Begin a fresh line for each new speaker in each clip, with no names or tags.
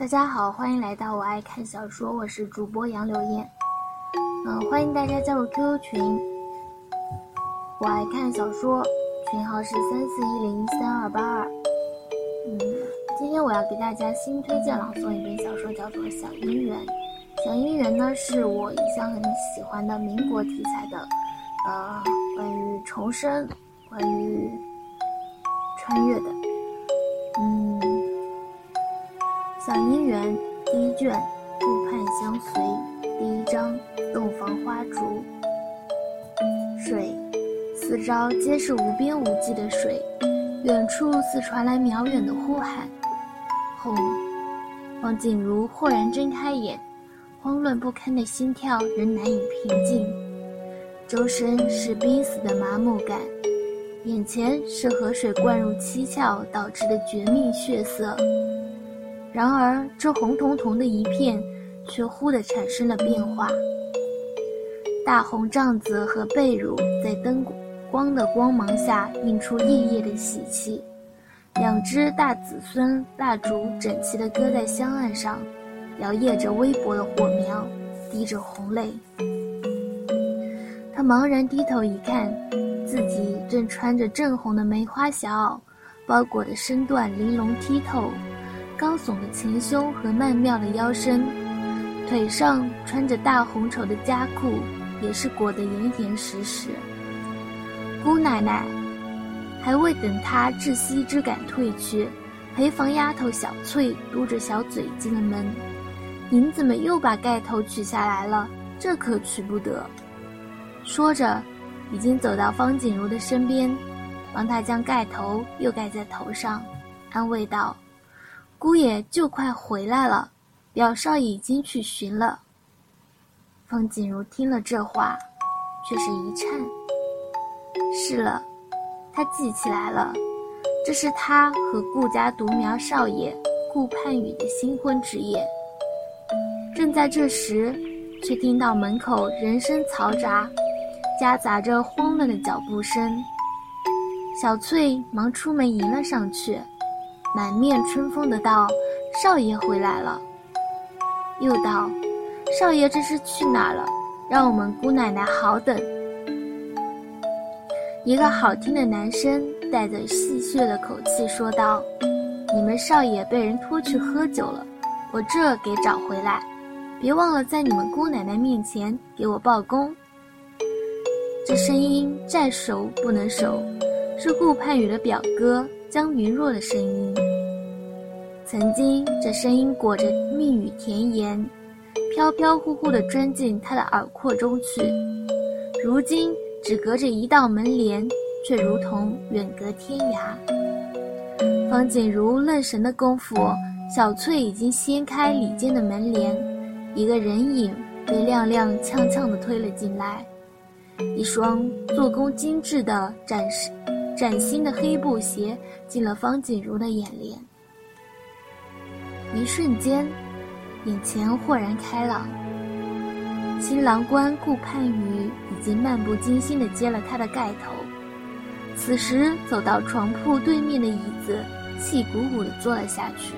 大家好，欢迎来到我爱看小说，我是主播杨柳烟。嗯，欢迎大家加入 QQ 群，我爱看小说，群号是三四一零三二八二。嗯，今天我要给大家新推荐朗诵一本小说，叫做《小姻缘》。《小姻缘》呢，是我一向很喜欢的民国题材的，呃，关于重生，关于穿越的。嗯，《小姻缘》第一卷，顾盼相随，第一章，洞房花烛。水，四周皆是无边无际的水，远处似传来渺远的呼喊。轰！方静茹豁然睁开眼。慌乱不堪的心跳仍难以平静，周身是濒死的麻木感，眼前是河水灌入七窍导致的绝命血色。然而，这红彤彤的一片，却忽地产生了变化。大红帐子和被褥在灯光的光芒下映出夜夜的喜气，两只大子孙蜡烛整齐地搁在香案上。摇曳着微薄的火苗，滴着红泪。他茫然低头一看，自己正穿着正红的梅花小袄，包裹的身段玲珑剔透，高耸的前胸和曼妙的腰身，腿上穿着大红绸的夹裤，也是裹得严严实实。姑奶奶，还未等她窒息之感退去，陪房丫头小翠嘟着小嘴进了门。您怎么又把盖头取下来了？这可取不得。说着，已经走到方锦如的身边，帮她将盖头又盖在头上，安慰道：“姑爷就快回来了，表少已经去寻了。”方景如听了这话，却是一颤。是了，他记起来了，这是他和顾家独苗少爷顾盼雨的新婚之夜。正在这时，却听到门口人声嘈杂，夹杂着慌乱的脚步声。小翠忙出门迎了上去，满面春风的道：“少爷回来了。”又道：“少爷这是去哪了？让我们姑奶奶好等。”一个好听的男声带着戏谑的口气说道：“你们少爷被人拖去喝酒了，我这给找回来。”别忘了在你们姑奶奶面前给我报功。这声音再熟不能熟，是顾盼雨的表哥江云若的声音。曾经这声音裹着蜜语甜言，飘飘忽忽地钻进他的耳廓中去，如今只隔着一道门帘，却如同远隔天涯。方锦如愣神的功夫，小翠已经掀开里间的门帘。一个人影被踉踉跄跄地推了进来，一双做工精致的展示崭新的黑布鞋进了方锦如的眼帘。一瞬间，眼前豁然开朗。新郎官顾盼雨已经漫不经心地揭了他的盖头，此时走到床铺对面的椅子，气鼓鼓地坐了下去。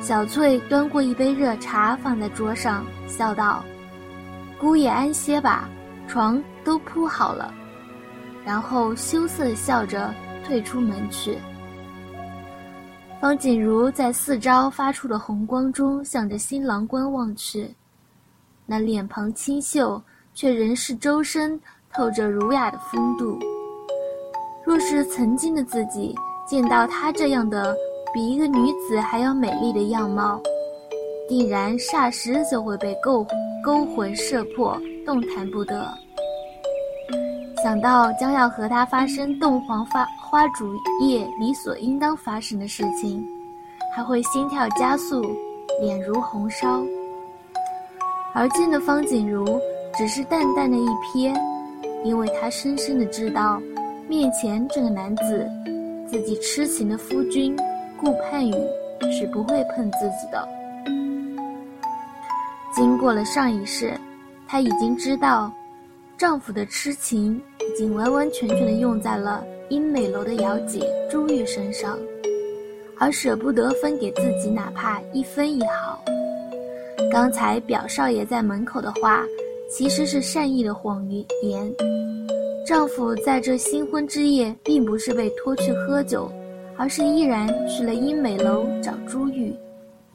小翠端过一杯热茶，放在桌上，笑道：“姑爷安歇吧，床都铺好了。”然后羞涩地笑着退出门去。方锦如在四招发出的红光中，向着新郎官望去，那脸庞清秀，却仍是周身透着儒雅的风度。若是曾经的自己见到他这样的，比一个女子还要美丽的样貌，定然霎时就会被勾勾魂摄魄，动弹不得。想到将要和他发生洞房花花烛夜理所应当发生的事情，还会心跳加速，脸如红烧。而今的方锦如只是淡淡的一瞥，因为她深深的知道，面前这个男子，自己痴情的夫君。顾盼雨是不会碰自己的。经过了上一世，他已经知道，丈夫的痴情已经完完全全的用在了英美楼的姚姐朱玉身上，而舍不得分给自己哪怕一分一毫。刚才表少爷在门口的话，其实是善意的谎言。丈夫在这新婚之夜，并不是被拖去喝酒，而是依然去了英美楼找朱玉，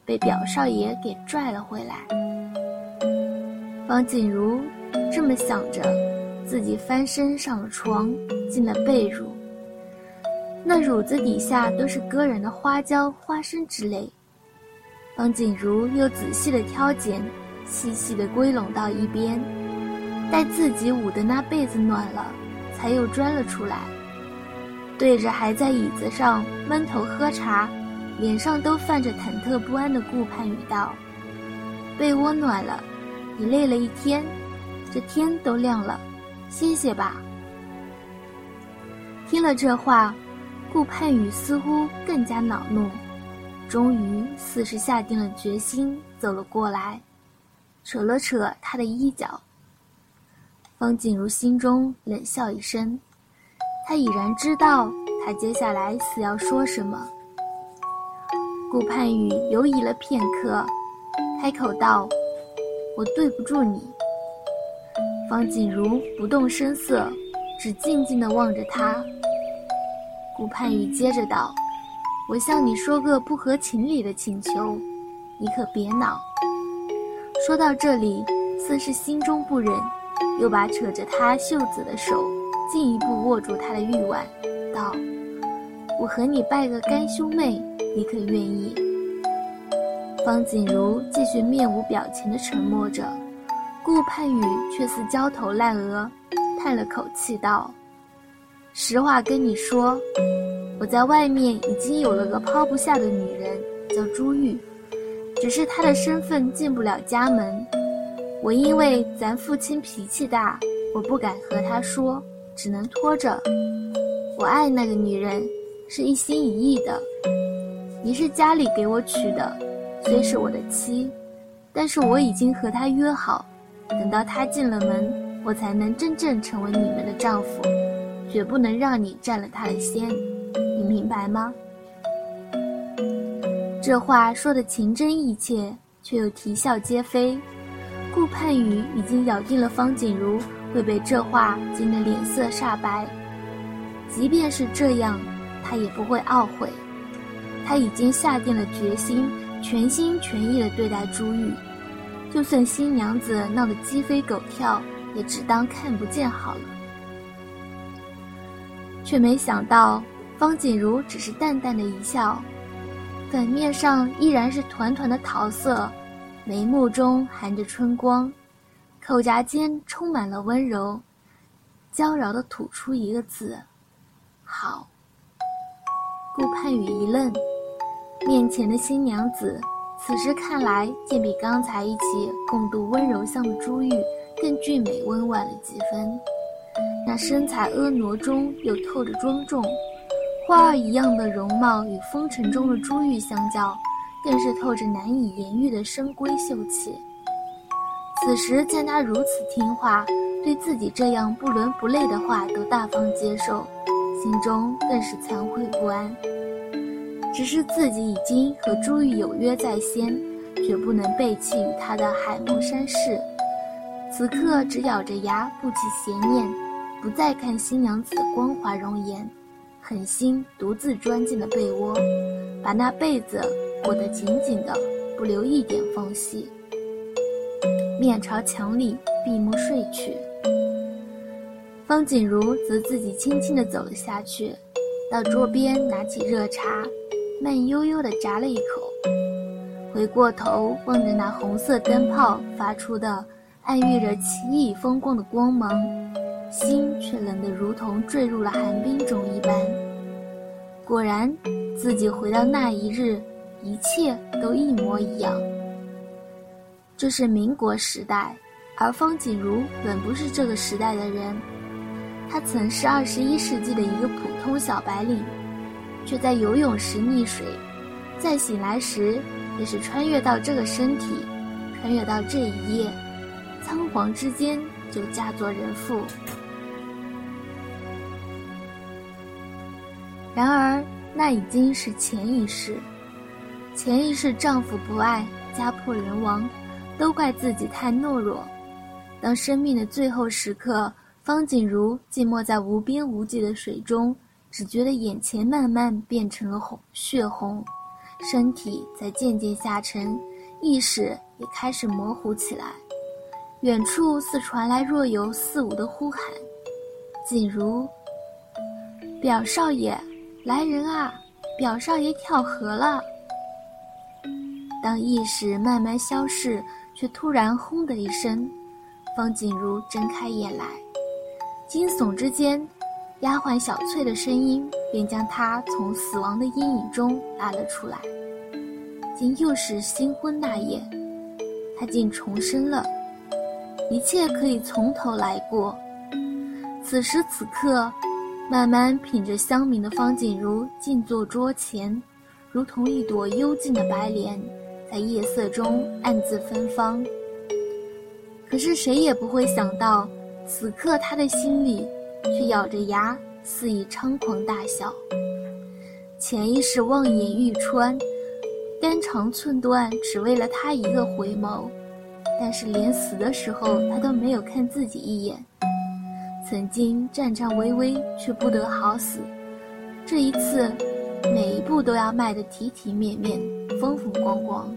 被表少爷给拽了回来。方锦如这么想着，自己翻身上了床，进了被褥。那褥子底下都是割人的花椒、花生之类。方锦如又仔细的挑拣，细细的归拢到一边，待自己捂的那被子暖了，才又钻了出来，对着还在椅子上闷头喝茶、脸上都泛着忐忑不安的顾盼语道：“被窝暖了，你累了一天，这天都亮了，歇歇吧。”听了这话，顾盼雨似乎更加恼怒。终于，似是下定了决心，走了过来，扯了扯他的衣角。方锦如心中冷笑一声，他已然知道他接下来似要说什么。顾盼雨犹疑了片刻，开口道：“我对不住你。”方锦如不动声色，只静静地望着他。顾盼雨接着道。我向你说个不合情理的请求，你可别恼。说到这里，似是心中不忍，又把扯着他袖子的手进一步握住他的玉腕，道：“我和你拜个干兄妹，你可愿意？”方锦如继续面无表情地沉默着，顾盼雨却似焦头烂额，叹了口气道：“实话跟你说。”我在外面已经有了个抛不下的女人，叫朱玉，只是她的身份进不了家门。我因为咱父亲脾气大，我不敢和他说，只能拖着。我爱那个女人，是一心一意的。你是家里给我娶的，虽是我的妻，但是我已经和她约好，等到他进了门，我才能真正成为你们的丈夫，绝不能让你占了他的先。你明白吗？这话说的情真意切，却又啼笑皆非。顾盼雨已经咬定了方锦如会被这话惊得脸色煞白，即便是这样，他也不会懊悔。他已经下定了决心，全心全意地对待朱玉，就算新娘子闹得鸡飞狗跳，也只当看不见好了。却没想到。方锦如只是淡淡的一笑，粉面上依然是团团的桃色，眉目中含着春光，口颊间充满了温柔，娇娆的吐出一个字：“好。”顾盼雨一愣，面前的新娘子，此时看来竟比刚才一起共度温柔乡的朱玉更俊美温婉了几分，那身材婀娜中又透着庄重。花儿一样的容貌与风尘中的珠玉相较，更是透着难以言喻的深闺秀气。此时见他如此听话，对自己这样不伦不类的话都大方接受，心中更是惭愧不安。只是自己已经和珠玉有约在先，绝不能背弃与他的海盟山誓。此刻只咬着牙不起邪念，不再看新娘子的光滑容颜。狠心独自钻进了被窝，把那被子裹得紧紧的，不留一点缝隙。面朝墙里闭目睡去。方锦如则自己轻轻地走了下去，到桌边拿起热茶，慢悠悠地咂了一口，回过头望着那红色灯泡发出的暗喻着奇异风光的光芒。心却冷得如同坠入了寒冰中一般。果然，自己回到那一日，一切都一模一样。这是民国时代，而方锦如本不是这个时代的人。他曾是二十一世纪的一个普通小白领，却在游泳时溺水，再醒来时也是穿越到这个身体，穿越到这一夜，仓皇之间就嫁作人妇。然而，那已经是潜意识。潜意识丈夫不爱，家破人亡，都怪自己太懦弱。当生命的最后时刻，方锦如寂寞在无边无际的水中，只觉得眼前慢慢变成了红血红，身体在渐渐下沉，意识也开始模糊起来。远处似传来若有似无的呼喊：“锦如，表少爷，来人啊！表少爷跳河了。”当意识慢慢消逝，却突然“轰”的一声。方锦如睁开眼来，惊悚之间，丫鬟小翠的声音便将她从死亡的阴影中拉了出来。竟又是新婚那夜，她竟重生了，一切可以从头来过。此时此刻，慢慢品着香茗的方锦如静坐桌前，如同一朵幽静的白莲，在夜色中暗自芬芳。可是谁也不会想到，此刻他的心里却咬着牙肆意猖狂大笑。潜意识望眼欲穿，肝肠寸断，只为了他一个回眸。但是连死的时候，他都没有看自己一眼。曾经战战巍巍，却不得好死。这一次，每一步都要迈得体体面面、风风光光。